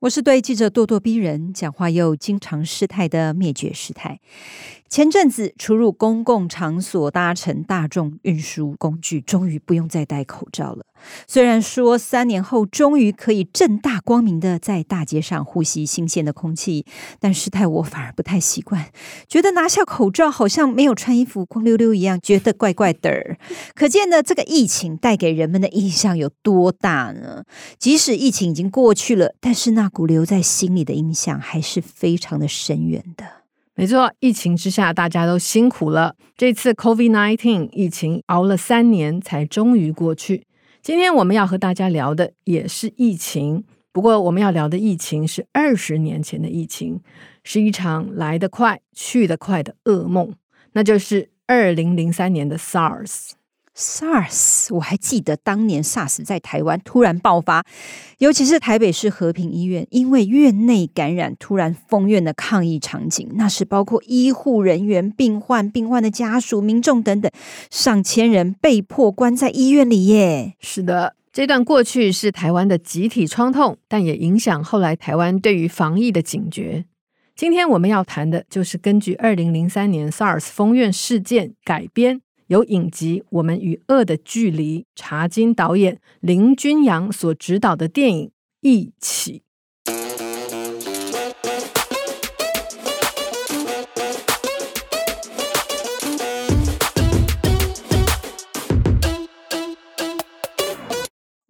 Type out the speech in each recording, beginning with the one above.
我是对记者咄咄逼人、讲话又经常失态的灭绝师太。前阵子出入公共场所搭乘大众运输工具，终于不用再戴口罩了。虽然说三年后终于可以正大光明的在大街上呼吸新鲜的空气，但师太我反而不太习惯，觉得拿下口罩好像没有穿衣服光溜溜一样，觉得怪怪的。可见呢这个疫情带给人们的印象有多大呢？即使疫情已经过去了，但是那股留在心里的印象还是非常的深远的。没错，疫情之下大家都辛苦了。这次 COVID-19 疫情熬了三年才终于过去。今天我们要和大家聊的也是疫情，不过我们要聊的疫情是二十年前的疫情，是一场来得快去得快的噩梦，那就是二零零三年的 SARS。SARS，我还记得当年 SARS 在台湾突然爆发，尤其是台北市和平医院，因为院内感染突然封院的抗议场景，那是包括医护人员、病患、病患的家属、民众等等，上千人被迫关在医院里耶。是的，这段过去是台湾的集体创痛，但也影响后来台湾对于防疫的警觉。今天我们要谈的就是根据二零零三年 SARS 封院事件改编。由影集《我们与恶的距离》查金导演林君阳所执导的电影《一起》。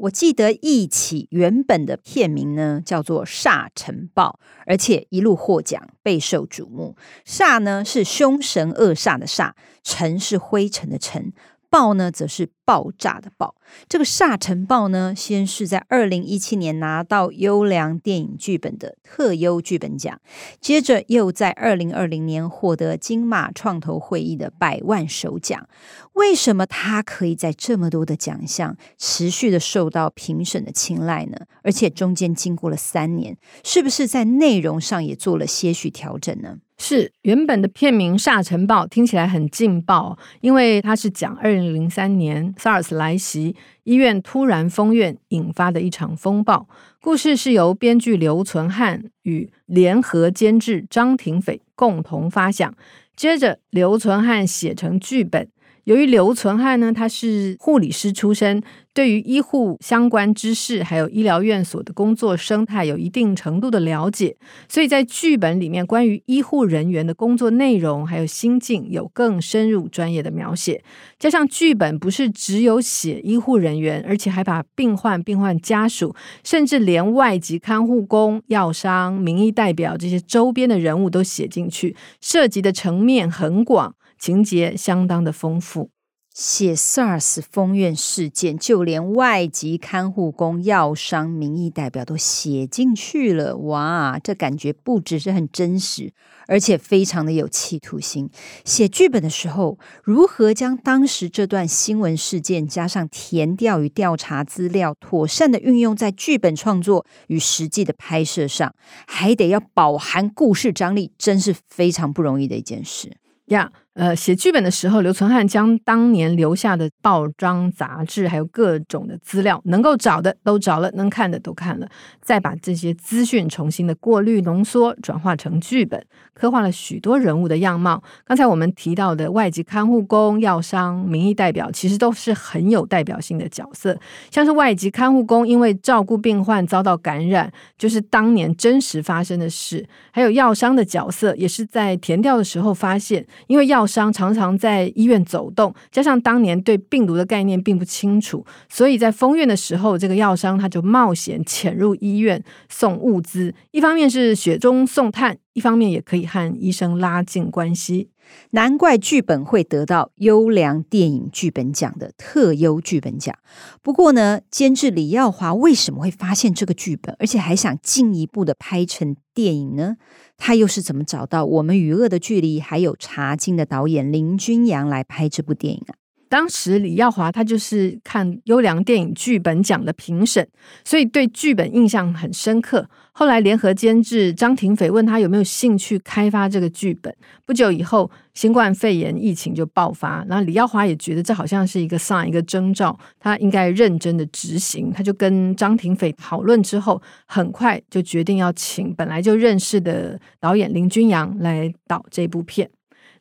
我记得《一起》原本的片名呢叫做《煞尘暴》，而且一路获奖，备受瞩目。煞呢是凶神恶煞的煞，尘是灰尘的尘。爆呢，则是爆炸的爆。这个《煞尘暴》呢，先是在二零一七年拿到优良电影剧本的特优剧本奖，接着又在二零二零年获得金马创投会议的百万首奖。为什么他可以在这么多的奖项持续的受到评审的青睐呢？而且中间经过了三年，是不是在内容上也做了些许调整呢？是原本的片名《沙尘暴》听起来很劲爆，因为它是讲二零零三年 SARS 来袭，医院突然封院引发的一场风暴。故事是由编剧刘存汉与联合监制张庭斐共同发想，接着刘存汉写成剧本。由于刘存汉呢，他是护理师出身，对于医护相关知识还有医疗院所的工作生态有一定程度的了解，所以在剧本里面关于医护人员的工作内容还有心境有更深入专业的描写。加上剧本不是只有写医护人员，而且还把病患、病患家属，甚至连外籍看护工、药商、民意代表这些周边的人物都写进去，涉及的层面很广。情节相当的丰富，写 SARS 封院事件，就连外籍看护工、药商、民意代表都写进去了。哇，这感觉不只是很真实，而且非常的有企图心。写剧本的时候，如何将当时这段新闻事件加上填调与调查资料，妥善的运用在剧本创作与实际的拍摄上，还得要饱含故事张力，真是非常不容易的一件事呀。Yeah. 呃，写剧本的时候，刘存汉将当年留下的报章杂志，还有各种的资料，能够找的都找了，能看的都看了，再把这些资讯重新的过滤浓缩，转化成剧本，刻画了许多人物的样貌。刚才我们提到的外籍看护工、药商、民意代表，其实都是很有代表性的角色。像是外籍看护工，因为照顾病患遭到感染，就是当年真实发生的事。还有药商的角色，也是在填调的时候发现，因为药商常常在医院走动，加上当年对病毒的概念并不清楚，所以在封院的时候，这个药商他就冒险潜入医院送物资，一方面是雪中送炭，一方面也可以和医生拉近关系。难怪剧本会得到优良电影剧本奖的特优剧本奖。不过呢，监制李耀华为什么会发现这个剧本，而且还想进一步的拍成电影呢？他又是怎么找到《我们与恶的距离》还有《茶经》的导演林君阳来拍这部电影啊？当时李耀华他就是看优良电影剧本奖的评审，所以对剧本印象很深刻。后来联合监制张庭斐问他有没有兴趣开发这个剧本。不久以后，新冠肺炎疫情就爆发，然后李耀华也觉得这好像是一个 sign 一个征兆，他应该认真的执行。他就跟张庭斐讨论之后，很快就决定要请本来就认识的导演林君阳来导这部片。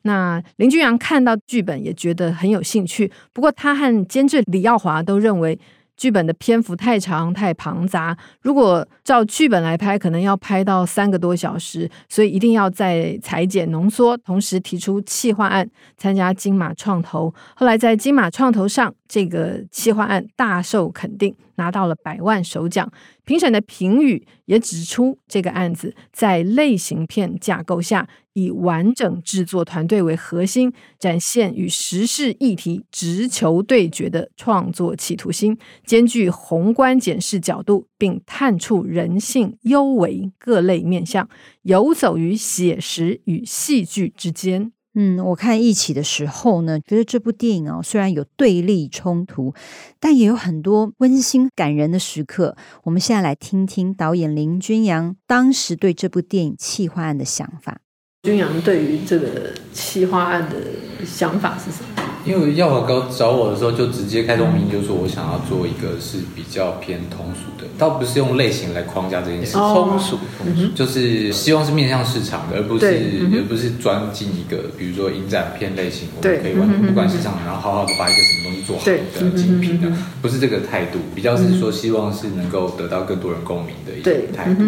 那林俊阳看到剧本也觉得很有兴趣，不过他和监制李耀华都认为剧本的篇幅太长太庞杂，如果照剧本来拍，可能要拍到三个多小时，所以一定要再裁剪浓缩，同时提出企划案参加金马创投。后来在金马创投上，这个企划案大受肯定，拿到了百万首奖。评审的评语也指出，这个案子在类型片架构下，以完整制作团队为核心，展现与时事议题直球对决的创作企图心，兼具宏观检视角度，并探触人性幽微各类面向，游走于写实与戏剧之间。嗯，我看一起的时候呢，觉得这部电影哦，虽然有对立冲突，但也有很多温馨感人的时刻。我们现在来听听导演林君阳当时对这部电影企划案的想法。君阳对于这个企划案的想法是什么？因为耀华哥找我的时候，就直接开宗明义，就说我想要做一个是比较偏通俗的，倒不是用类型来框架这件事情。通俗，通俗，就是希望是面向市场的，而不是而不是钻进一个，比如说影展片类型，我们可以完全不管市场，然后好好的把一个什么东西做好的精品的，不是这个态度，比较是说希望是能够得到更多人共鸣的一个态度。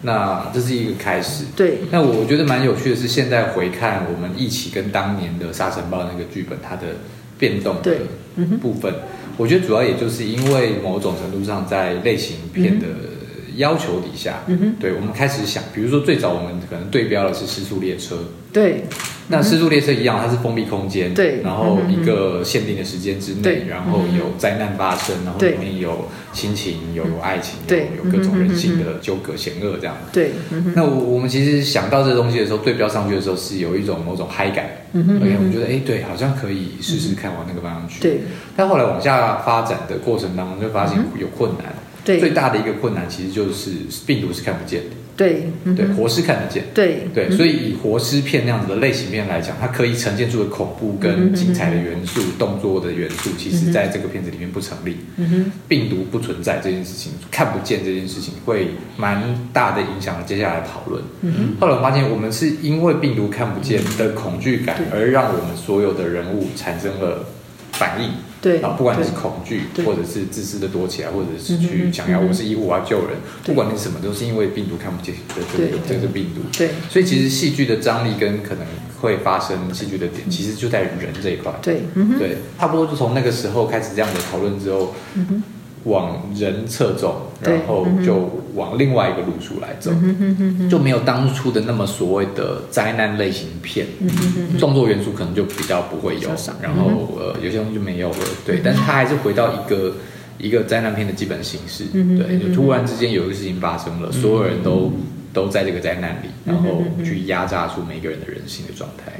那这是一个开始。对。那我觉得蛮有趣的是，现在回看我们一起跟当年的《沙尘暴》那个剧本，它的。的变动的部分，我觉得主要也就是因为某种程度上在类型片的要求底下，对，我们开始想，比如说最早我们可能对标的是《失速列车》，对。那失速列车一样，它是封闭空间，对，然后一个限定的时间之内，然后有灾难发生，然后里面有亲情，有爱情，对，有各种人性的纠葛险恶这样。对，那我我们其实想到这个东西的时候，对标上去的时候是有一种某种嗨感，而且我们觉得哎，对，好像可以试试看往那个方向去。对，但后来往下发展的过程当中，就发现有困难。对，最大的一个困难其实就是病毒是看不见的。对，对，活尸看得见。对，对，所以以活尸片那样子的类型片来讲，它可以呈现出的恐怖跟精彩的元素、动作的元素，其实在这个片子里面不成立。病毒不存在这件事情，看不见这件事情，会蛮大的影响接下来讨论。后来我发现，我们是因为病毒看不见的恐惧感，而让我们所有的人物产生了反应。对啊，不管你是恐惧，或者是自私的躲起来，或者是去想要我是医护，我要救人，不管你什么，都是因为病毒看不见的这个这个病毒。对，所以其实戏剧的张力跟可能会发生戏剧的点，其实就在于人这一块。对，对，差不多就从那个时候开始这样的讨论之后。往人侧重，然后就往另外一个路数来走，就没有当初的那么所谓的灾难类型片，动作元素可能就比较不会有，然后呃有些东西就没有了，对，但是它还是回到一个一个灾难片的基本形式，对，就突然之间有一个事情发生了，所有人都都在这个灾难里，然后去压榨出每个人的人性的状态。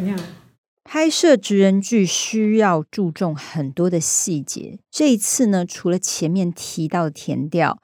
拍摄职人剧需要注重很多的细节，这一次呢，除了前面提到的甜调。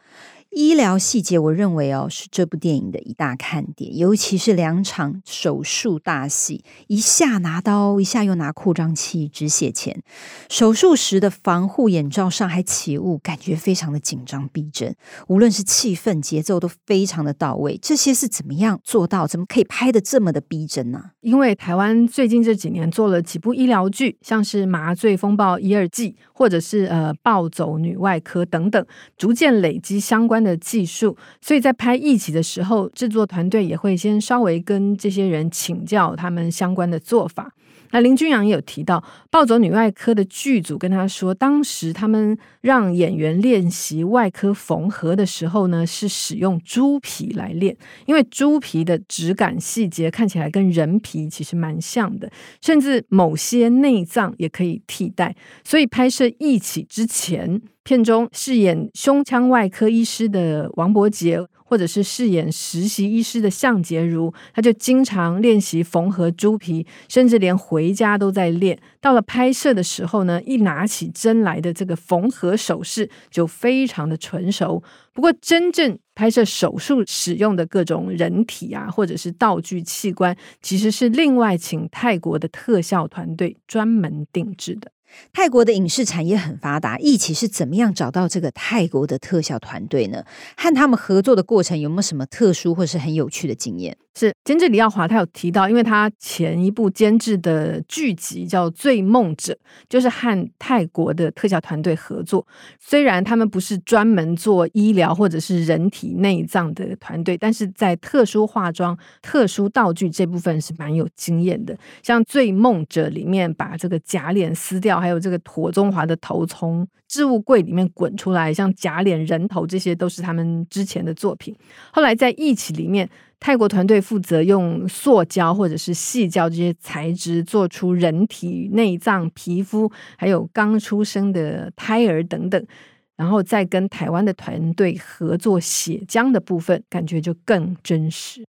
医疗细节，我认为哦是这部电影的一大看点，尤其是两场手术大戏，一下拿刀，一下又拿扩张器止血钳，手术时的防护眼罩上还起雾，感觉非常的紧张逼真。无论是气氛、节奏都非常的到位，这些是怎么样做到？怎么可以拍的这么的逼真呢？因为台湾最近这几年做了几部医疗剧，像是《麻醉风暴一二季》，或者是呃《暴走女外科》等等，逐渐累积相关的技术，所以在拍一起的时候，制作团队也会先稍微跟这些人请教他们相关的做法。那林君阳也有提到，《暴走女外科》的剧组跟他说，当时他们让演员练习外科缝合的时候呢，是使用猪皮来练，因为猪皮的质感细节看起来跟人皮其实蛮像的，甚至某些内脏也可以替代。所以拍摄《一起》之前，片中饰演胸腔外科医师的王柏杰。或者是饰演实习医师的项婕如，他就经常练习缝合猪皮，甚至连回家都在练。到了拍摄的时候呢，一拿起针来的这个缝合手势就非常的纯熟。不过，真正拍摄手术使用的各种人体啊，或者是道具器官，其实是另外请泰国的特效团队专门定制的。泰国的影视产业很发达，一起是怎么样找到这个泰国的特效团队呢？和他们合作的过程有没有什么特殊或是很有趣的经验？是监制李耀华，他有提到，因为他前一部监制的剧集叫《醉梦者》，就是和泰国的特效团队合作。虽然他们不是专门做医疗或者是人体内脏的团队，但是在特殊化妆、特殊道具这部分是蛮有经验的。像《醉梦者》里面把这个假脸撕掉，还有这个庹宗华的头从置物柜里面滚出来，像假脸人头，这些都是他们之前的作品。后来在《一起》里面。泰国团队负责用塑胶或者是矽胶这些材质做出人体内脏、皮肤，还有刚出生的胎儿等等，然后再跟台湾的团队合作血浆的部分，感觉就更真实。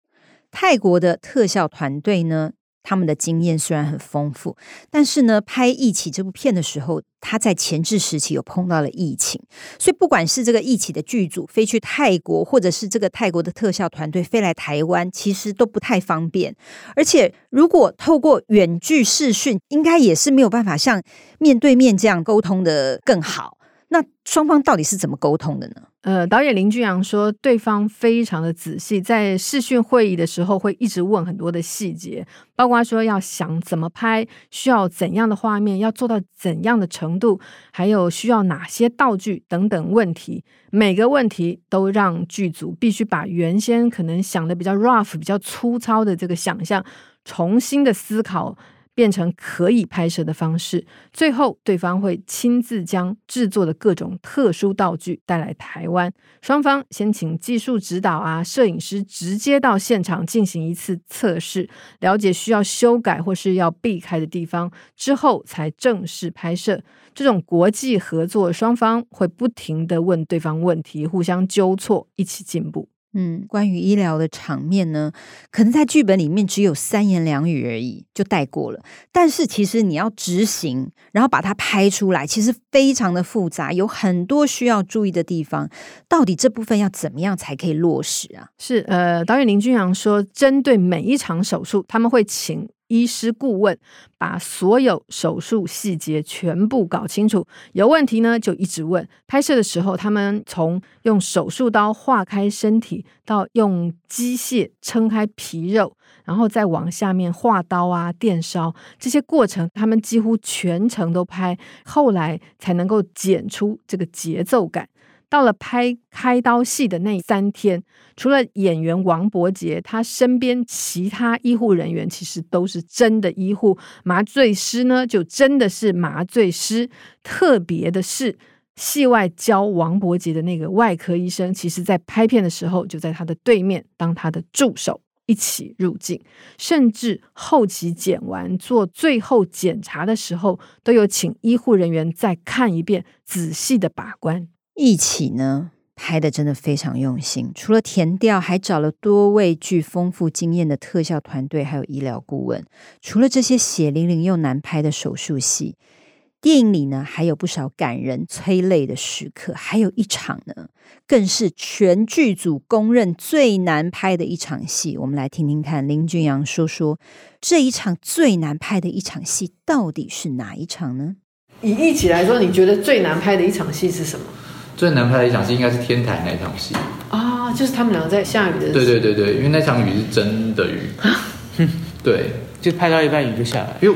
泰国的特效团队呢，他们的经验虽然很丰富，但是呢，拍《疫起》这部片的时候，他在前置时期有碰到了疫情，所以不管是这个《疫起》的剧组飞去泰国，或者是这个泰国的特效团队飞来台湾，其实都不太方便。而且，如果透过远距视讯，应该也是没有办法像面对面这样沟通的更好。那双方到底是怎么沟通的呢？呃，导演林俊阳说，对方非常的仔细，在视讯会议的时候会一直问很多的细节，包括说要想怎么拍，需要怎样的画面，要做到怎样的程度，还有需要哪些道具等等问题，每个问题都让剧组必须把原先可能想的比较 rough、比较粗糙的这个想象，重新的思考。变成可以拍摄的方式，最后对方会亲自将制作的各种特殊道具带来台湾，双方先请技术指导啊，摄影师直接到现场进行一次测试，了解需要修改或是要避开的地方，之后才正式拍摄。这种国际合作，双方会不停地问对方问题，互相纠错，一起进步。嗯，关于医疗的场面呢，可能在剧本里面只有三言两语而已，就带过了。但是其实你要执行，然后把它拍出来，其实非常的复杂，有很多需要注意的地方。到底这部分要怎么样才可以落实啊？是呃，导演林君阳说，针对每一场手术，他们会请。医师顾问把所有手术细节全部搞清楚，有问题呢就一直问。拍摄的时候，他们从用手术刀划开身体，到用机械撑开皮肉，然后再往下面划刀啊、电烧这些过程，他们几乎全程都拍，后来才能够剪出这个节奏感。到了拍开刀戏的那三天，除了演员王伯杰，他身边其他医护人员其实都是真的医护，麻醉师呢就真的是麻醉师。特别的是，戏外教王伯杰的那个外科医生，其实在拍片的时候就在他的对面当他的助手一起入镜，甚至后期剪完做最后检查的时候，都有请医护人员再看一遍，仔细的把关。一起呢，拍的真的非常用心，除了田调，还找了多位具丰富经验的特效团队，还有医疗顾问。除了这些血淋淋又难拍的手术戏，电影里呢还有不少感人催泪的时刻，还有一场呢，更是全剧组公认最难拍的一场戏。我们来听听看林俊阳说说这一场最难拍的一场戏到底是哪一场呢？以一起来说，你觉得最难拍的一场戏是什么？最难拍的一场戏应该是天台那场戏啊，就是他们两个在下雨的时候。对对对对，因为那场雨是真的雨。对，就拍到一半雨就下来。因为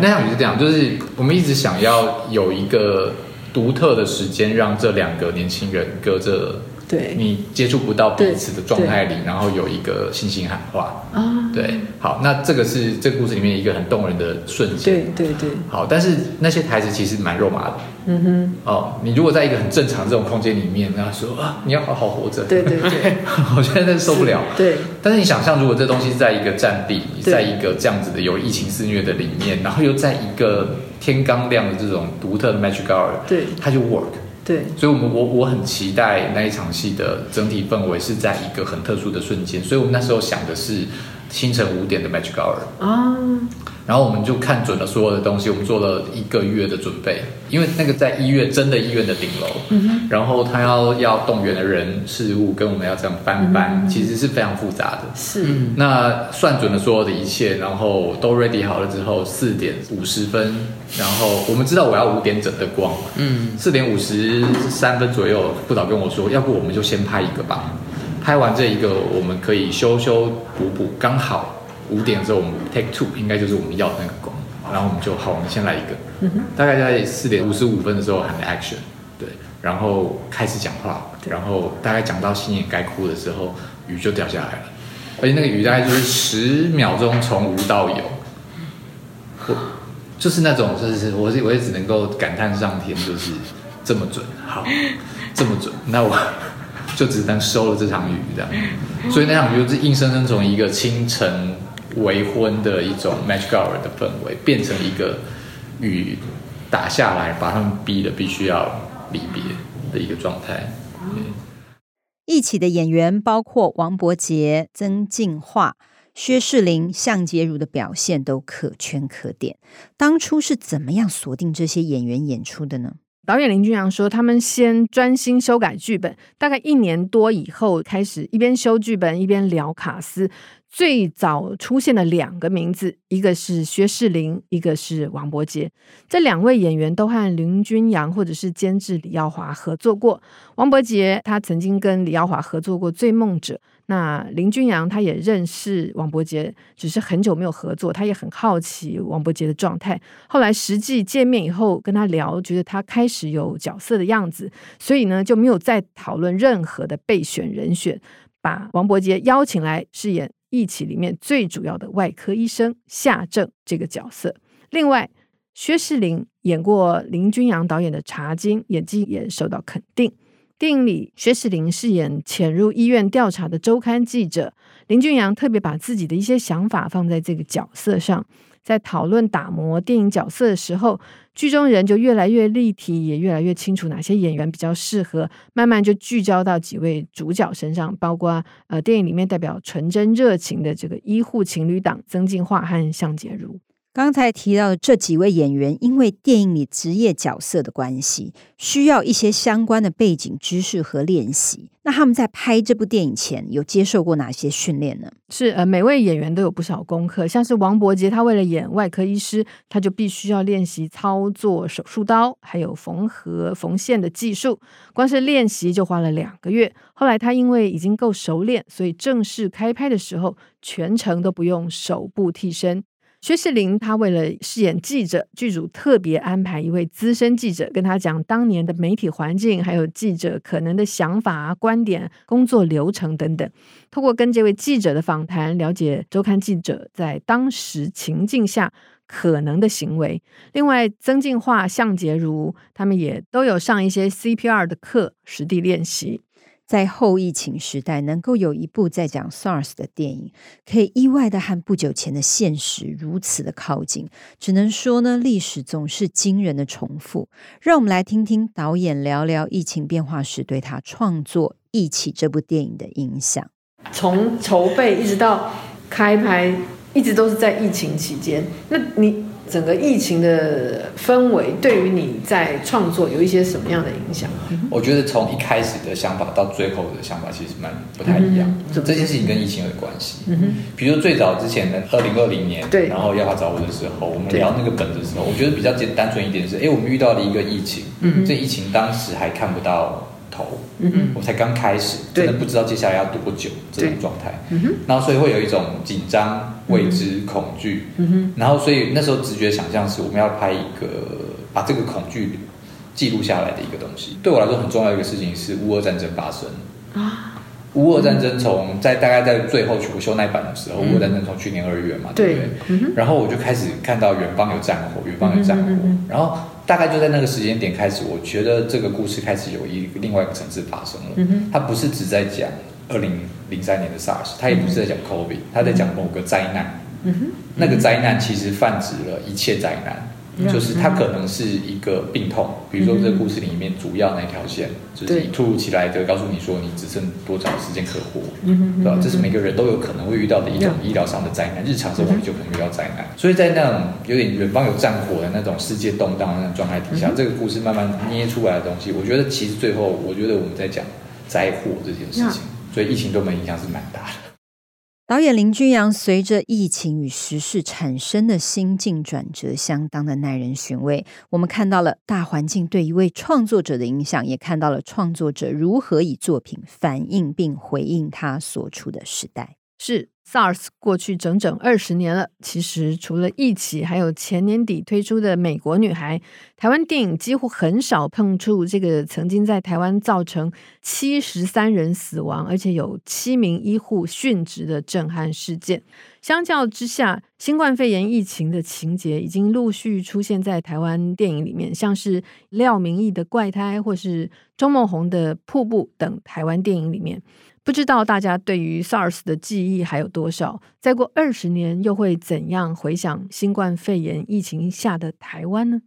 那场雨是这样，就是我们一直想要有一个独特的时间，让这两个年轻人隔着对，你接触不到彼此的状态里，然后有一个信心喊话。啊，对，好，那这个是这个故事里面一个很动人的瞬间，对对对，好，但是那些台词其实蛮肉麻的，嗯哼，哦，你如果在一个很正常这种空间里面，然后说啊，你要好好活着，对对对，我觉得那受不了，对，但是你想象如果这东西是在一个战地，在一个这样子的有疫情肆虐的里面，然后又在一个天刚亮的这种独特的 Magic Hour，对，它就 work。对，所以，我们我我很期待那一场戏的整体氛围是在一个很特殊的瞬间，所以我们那时候想的是清晨五点的 Magic Hour 啊。然后我们就看准了所有的东西，我们做了一个月的准备，因为那个在医院，真的医院的顶楼，嗯，然后他要要动员的人事物跟我们要这样搬搬，嗯、其实是非常复杂的。是，那算准了所有的一切，然后都 ready 好了之后，四点五十分，然后我们知道我要五点整的光，嗯，四点五十三分左右，副导跟我说，要不我们就先拍一个吧，拍完这一个，我们可以修修补补，刚好。五点的时候，我们 take two 应该就是我们要那个光，然后我们就好，我们先来一个，大概在四点五十五分的时候喊 action，对，然后开始讲话，然后大概讲到心眼该哭的时候，雨就掉下来了，而且那个雨大概就是十秒钟从无到有，我就是那种就是我我也只能够感叹上天就是这么准，好，这么准，那我就只能收了这场雨这样，所以那场雨就是硬生生从一个清晨。为婚的一种 Magic Hour 的氛围，变成一个雨打下来，把他们逼得必须要离别的一个状态。一起的演员包括王柏杰、曾敬驊、薛仕凌、项杰如的表现都可圈可点。当初是怎么样锁定这些演员演出的呢？导演林君阳说，他们先专心修改剧本，大概一年多以后，开始一边修剧本一边聊卡司。最早出现的两个名字，一个是薛仕凌，一个是王柏杰。这两位演员都和林君阳或者是监制李耀华合作过。王柏杰他曾经跟李耀华合作过《醉梦者》，那林君阳他也认识王柏杰，只是很久没有合作，他也很好奇王柏杰的状态。后来实际见面以后跟他聊，觉得他开始有角色的样子，所以呢就没有再讨论任何的备选人选，把王柏杰邀请来饰演。一起里面最主要的外科医生夏正这个角色，另外薛仕凌演过林君阳导演的《茶金》，演技也受到肯定。电影里薛仕凌饰演潜入医院调查的周刊记者，林俊阳特别把自己的一些想法放在这个角色上。在讨论打磨电影角色的时候，剧中人就越来越立体，也越来越清楚哪些演员比较适合，慢慢就聚焦到几位主角身上，包括呃电影里面代表纯真热情的这个医护情侣档曾敬驊和项洁如。刚才提到的这几位演员，因为电影里职业角色的关系，需要一些相关的背景知识和练习。那他们在拍这部电影前，有接受过哪些训练呢？是呃，每位演员都有不少功课。像是王柏杰，他为了演外科医师，他就必须要练习操作手术刀，还有缝合缝线的技术。光是练习就花了两个月。后来他因为已经够熟练，所以正式开拍的时候，全程都不用手部替身。薛仕凌他为了饰演记者，剧组特别安排一位资深记者跟他讲当年的媒体环境，还有记者可能的想法、观点、工作流程等等。透过跟这位记者的访谈，了解周刊记者在当时情境下可能的行为。另外，曾敬驊、项杰如他们也都有上一些 CPR 的课，实地练习。在后疫情时代，能够有一部在讲 SARS 的电影，可以意外的和不久前的现实如此的靠近，只能说呢，历史总是惊人的重复。让我们来听听导演聊聊疫情变化时对他创作《疫起》这部电影的影响。从筹备一直到开拍，一直都是在疫情期间。那你？整个疫情的氛围对于你在创作有一些什么样的影响？我觉得从一开始的想法到最后的想法其实蛮不太一样。嗯、这件事情跟疫情有关系。嗯哼，比如最早之前的二零二零年，对，然后要他找我的时候，我们聊那个本的时候，我觉得比较简单纯一点是，哎，我们遇到了一个疫情，嗯，这疫情当时还看不到。头，嗯嗯，我才刚开始，真的不知道接下来要多久这种状态，嗯，然后所以会有一种紧张、未知、恐惧，然后所以那时候直觉想象是我们要拍一个把这个恐惧记录下来的一个东西。对我来说很重要的一个事情是乌俄战争发生，啊。乌俄战争从在大概在最后我修那版的时候，乌俄战争从去年二月嘛，对不对？嗯、然后我就开始看到远方有战火，远方有战火，嗯、然后大概就在那个时间点开始，我觉得这个故事开始有一另外一个层次发生了。嗯、他不是只在讲二零零三年的 SARS，他也不是在讲 COVID，他在讲某个灾难。嗯哼、那个灾难其实泛指了一切灾难。就是它可能是一个病痛，比如说这个故事里面主要那条线，就是你突如其来的告诉你说你只剩多少时间可活，对吧？这是每个人都有可能会遇到的一种医疗上的灾难，日常生活里就可能遇到灾难。所以在那种有点远方有战火的那种世界动荡的那种状态底下，这个故事慢慢捏出来的东西，我觉得其实最后，我觉得我们在讲灾祸这件事情，所以疫情对我们影响是蛮大的。导演林君阳随着疫情与时事产生的心境转折，相当的耐人寻味。我们看到了大环境对一位创作者的影响，也看到了创作者如何以作品反映并回应他所处的时代。是。SARS 过去整整二十年了，其实除了疫起，还有前年底推出的《美国女孩》，台湾电影几乎很少碰触这个曾经在台湾造成七十三人死亡，而且有七名医护殉职的震撼事件。相较之下，新冠肺炎疫情的情节已经陆续出现在台湾电影里面，像是廖明义的《怪胎》或是钟孟宏的《瀑布》等台湾电影里面。不知道大家对于 SARS 的记忆还有多少？再过二十年，又会怎样回想新冠肺炎疫情下的台湾呢？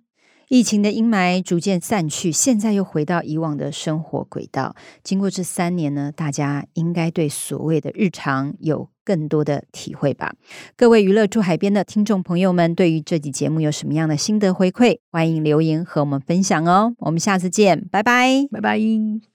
疫情的阴霾逐渐散去，现在又回到以往的生活轨道。经过这三年呢，大家应该对所谓的日常有更多的体会吧？各位娱乐住海边的听众朋友们，对于这集节目有什么样的心得回馈？欢迎留言和我们分享哦。我们下次见，拜拜，拜拜。